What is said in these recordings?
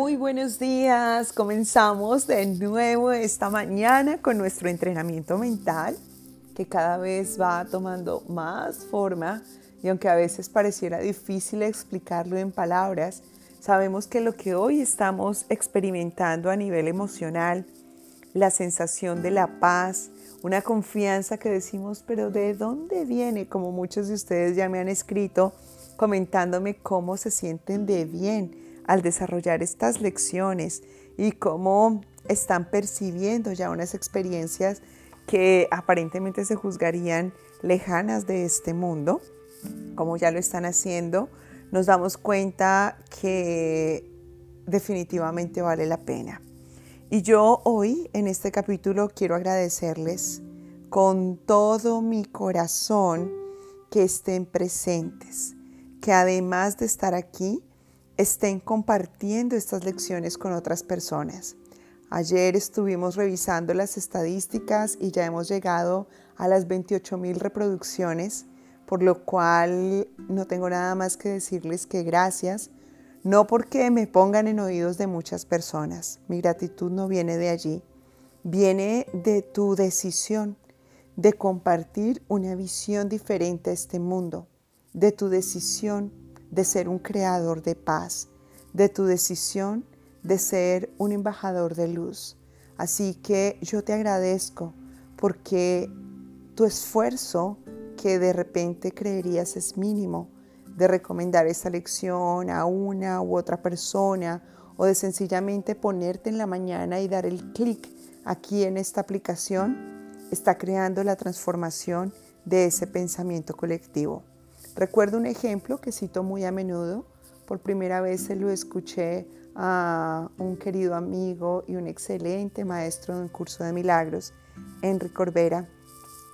Muy buenos días. Comenzamos de nuevo esta mañana con nuestro entrenamiento mental que cada vez va tomando más forma y aunque a veces pareciera difícil explicarlo en palabras, sabemos que lo que hoy estamos experimentando a nivel emocional, la sensación de la paz, una confianza que decimos, pero ¿de dónde viene? Como muchos de ustedes ya me han escrito comentándome cómo se sienten de bien al desarrollar estas lecciones y cómo están percibiendo ya unas experiencias que aparentemente se juzgarían lejanas de este mundo, como ya lo están haciendo, nos damos cuenta que definitivamente vale la pena. Y yo hoy en este capítulo quiero agradecerles con todo mi corazón que estén presentes, que además de estar aquí, estén compartiendo estas lecciones con otras personas. Ayer estuvimos revisando las estadísticas y ya hemos llegado a las 28 mil reproducciones, por lo cual no tengo nada más que decirles que gracias, no porque me pongan en oídos de muchas personas, mi gratitud no viene de allí, viene de tu decisión de compartir una visión diferente a este mundo, de tu decisión de ser un creador de paz, de tu decisión de ser un embajador de luz. Así que yo te agradezco porque tu esfuerzo que de repente creerías es mínimo, de recomendar esta lección a una u otra persona o de sencillamente ponerte en la mañana y dar el clic aquí en esta aplicación, está creando la transformación de ese pensamiento colectivo. Recuerdo un ejemplo que cito muy a menudo. Por primera vez se lo escuché a un querido amigo y un excelente maestro de un curso de milagros, Enrique Corbera,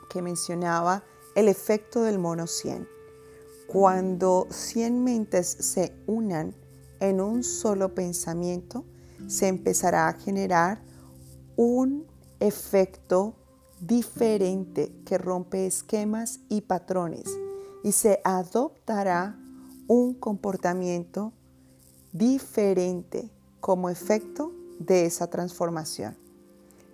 que mencionaba el efecto del mono 100. Cuando 100 mentes se unan en un solo pensamiento, se empezará a generar un efecto diferente que rompe esquemas y patrones y se adoptará un comportamiento diferente como efecto de esa transformación.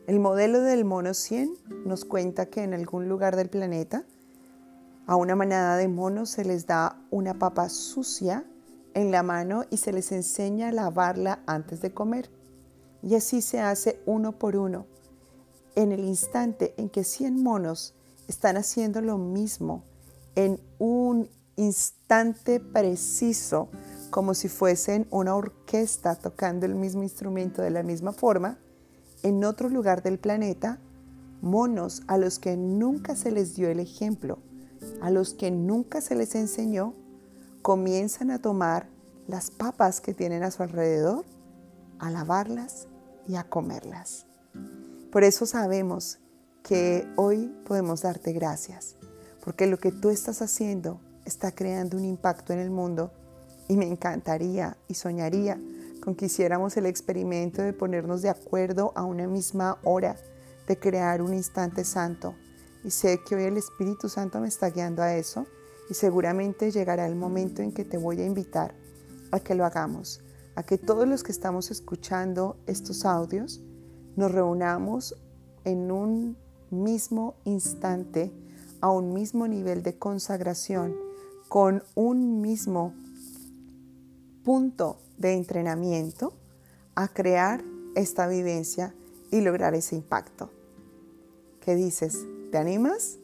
El modelo del mono 100 nos cuenta que en algún lugar del planeta a una manada de monos se les da una papa sucia en la mano y se les enseña a lavarla antes de comer. Y así se hace uno por uno. En el instante en que 100 monos están haciendo lo mismo en un instante preciso, como si fuesen una orquesta tocando el mismo instrumento de la misma forma, en otro lugar del planeta, monos a los que nunca se les dio el ejemplo, a los que nunca se les enseñó, comienzan a tomar las papas que tienen a su alrededor, a lavarlas y a comerlas. Por eso sabemos que hoy podemos darte gracias porque lo que tú estás haciendo está creando un impacto en el mundo y me encantaría y soñaría con que hiciéramos el experimento de ponernos de acuerdo a una misma hora, de crear un instante santo. Y sé que hoy el Espíritu Santo me está guiando a eso y seguramente llegará el momento en que te voy a invitar a que lo hagamos, a que todos los que estamos escuchando estos audios nos reunamos en un mismo instante a un mismo nivel de consagración, con un mismo punto de entrenamiento, a crear esta vivencia y lograr ese impacto. ¿Qué dices? ¿Te animas?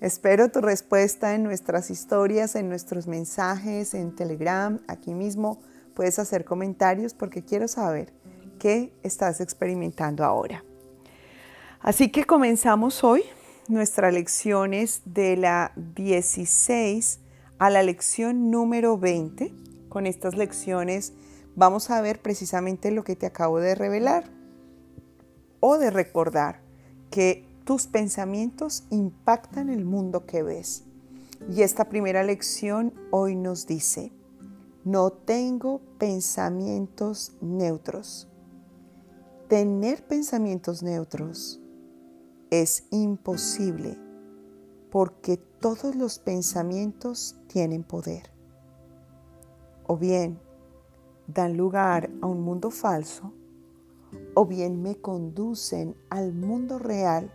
Espero tu respuesta en nuestras historias, en nuestros mensajes, en Telegram, aquí mismo. Puedes hacer comentarios porque quiero saber qué estás experimentando ahora. Así que comenzamos hoy nuestras lecciones de la 16 a la lección número 20. Con estas lecciones vamos a ver precisamente lo que te acabo de revelar o de recordar, que tus pensamientos impactan el mundo que ves. Y esta primera lección hoy nos dice, no tengo pensamientos neutros. Tener pensamientos neutros es imposible porque todos los pensamientos tienen poder. O bien, dan lugar a un mundo falso o bien me conducen al mundo real,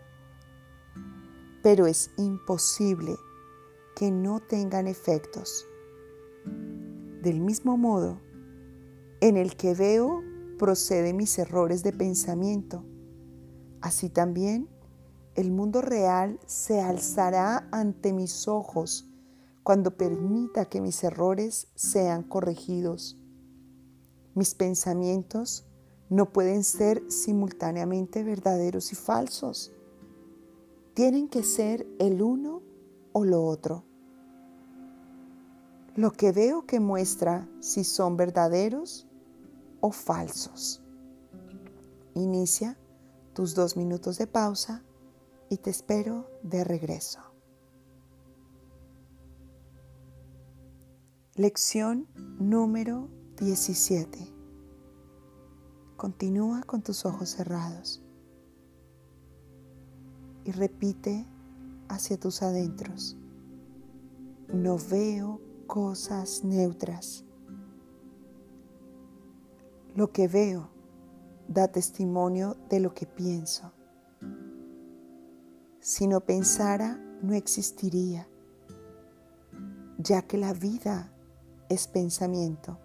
pero es imposible que no tengan efectos. Del mismo modo, en el que veo proceden mis errores de pensamiento. Así también, el mundo real se alzará ante mis ojos cuando permita que mis errores sean corregidos. Mis pensamientos no pueden ser simultáneamente verdaderos y falsos. Tienen que ser el uno o lo otro. Lo que veo que muestra si son verdaderos o falsos. Inicia tus dos minutos de pausa y te espero de regreso. Lección número 17. Continúa con tus ojos cerrados y repite hacia tus adentros. No veo cosas neutras. Lo que veo da testimonio de lo que pienso. Si no pensara, no existiría, ya que la vida es pensamiento.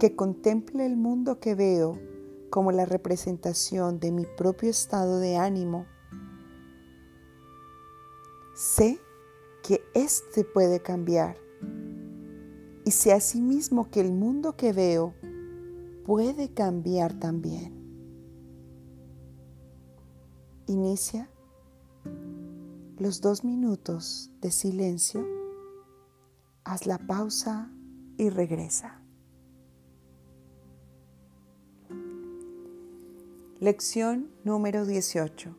Que contemple el mundo que veo como la representación de mi propio estado de ánimo. Sé que éste puede cambiar y sé asimismo que el mundo que veo puede cambiar también. Inicia los dos minutos de silencio haz la pausa y regresa. Lección número 18.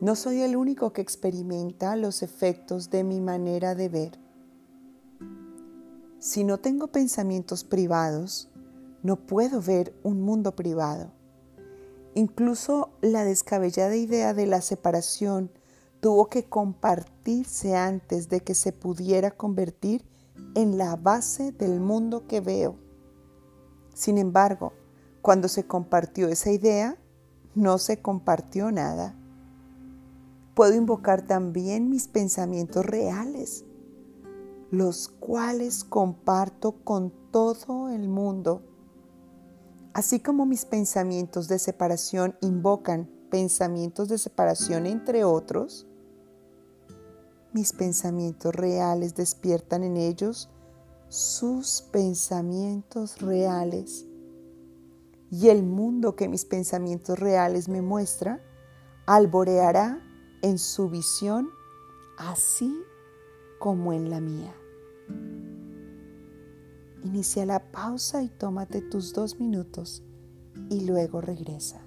No soy el único que experimenta los efectos de mi manera de ver. Si no tengo pensamientos privados, no puedo ver un mundo privado. Incluso la descabellada idea de la separación tuvo que compartirse antes de que se pudiera convertir en la base del mundo que veo. Sin embargo, cuando se compartió esa idea, no se compartió nada. Puedo invocar también mis pensamientos reales, los cuales comparto con todo el mundo. Así como mis pensamientos de separación invocan pensamientos de separación entre otros, mis pensamientos reales despiertan en ellos sus pensamientos reales. Y el mundo que mis pensamientos reales me muestra alboreará en su visión así como en la mía. Inicia la pausa y tómate tus dos minutos y luego regresa.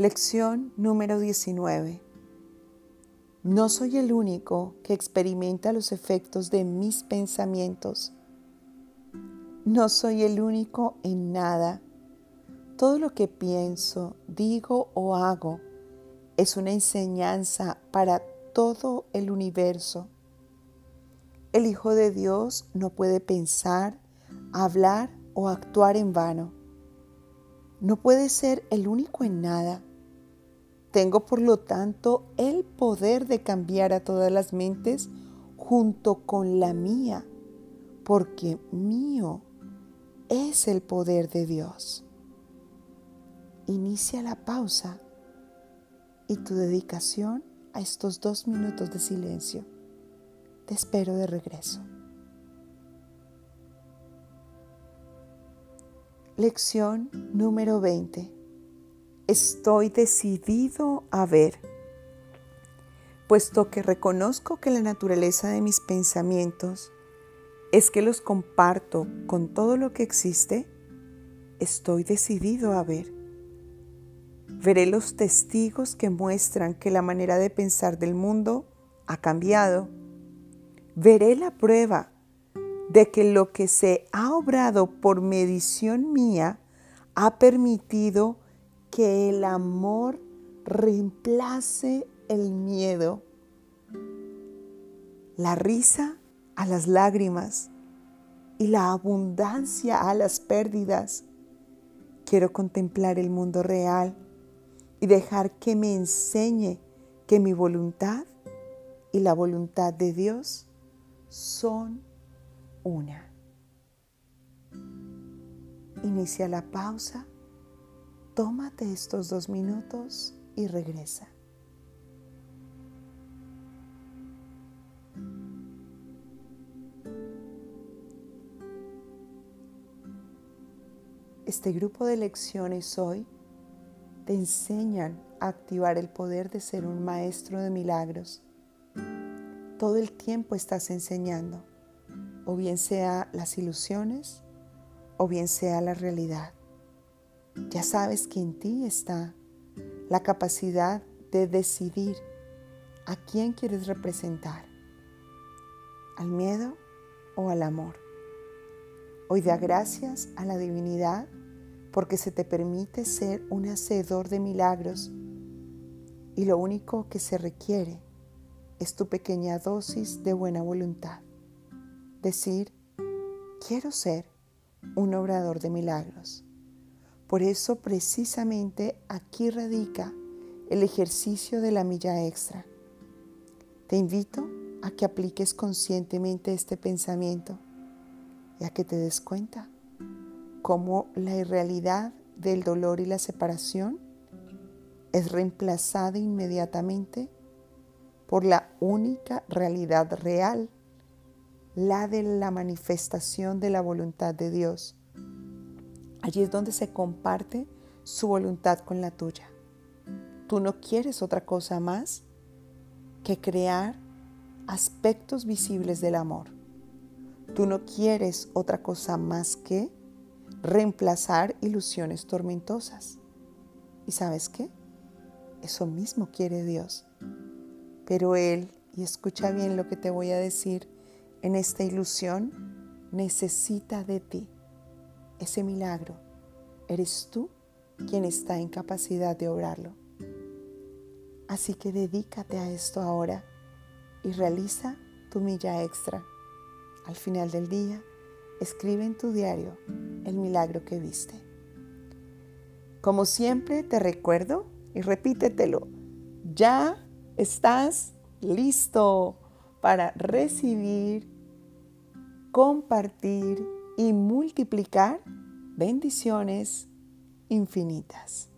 Lección número 19. No soy el único que experimenta los efectos de mis pensamientos. No soy el único en nada. Todo lo que pienso, digo o hago es una enseñanza para todo el universo. El Hijo de Dios no puede pensar, hablar o actuar en vano. No puede ser el único en nada tengo por lo tanto el poder de cambiar a todas las mentes junto con la mía, porque mío es el poder de Dios. Inicia la pausa y tu dedicación a estos dos minutos de silencio. Te espero de regreso. Lección número 20 estoy decidido a ver, puesto que reconozco que la naturaleza de mis pensamientos es que los comparto con todo lo que existe, estoy decidido a ver. Veré los testigos que muestran que la manera de pensar del mundo ha cambiado. Veré la prueba de que lo que se ha obrado por medición mía ha permitido que el amor reemplace el miedo, la risa a las lágrimas y la abundancia a las pérdidas. Quiero contemplar el mundo real y dejar que me enseñe que mi voluntad y la voluntad de Dios son una. Inicia la pausa, tómate estos dos minutos y regresa. Este grupo de lecciones hoy te enseñan a activar el poder de ser un maestro de milagros. Todo el tiempo estás enseñando, o bien sea las ilusiones, o bien sea la realidad. Ya sabes que en ti está la capacidad de decidir a quién quieres representar, al miedo o al amor. Hoy da gracias a la divinidad porque se te permite ser un hacedor de milagros y lo único que se requiere es tu pequeña dosis de buena voluntad. Decir, quiero ser un obrador de milagros. Por eso precisamente aquí radica el ejercicio de la milla extra. Te invito a que apliques conscientemente este pensamiento y a que te des cuenta cómo la irrealidad del dolor y la separación es reemplazada inmediatamente por la única realidad real, la de la manifestación de la voluntad de Dios. Allí es donde se comparte su voluntad con la tuya. Tú no quieres otra cosa más que crear aspectos visibles del amor. Tú no quieres otra cosa más que reemplazar ilusiones tormentosas. ¿Y sabes qué? Eso mismo quiere Dios. Pero Él, y escucha bien lo que te voy a decir, en esta ilusión necesita de ti. Ese milagro, eres tú quien está en capacidad de obrarlo. Así que dedícate a esto ahora y realiza tu milla extra. Al final del día, escribe en tu diario el milagro que viste. Como siempre te recuerdo y repítetelo, ya estás listo para recibir, compartir y multiplicar bendiciones infinitas.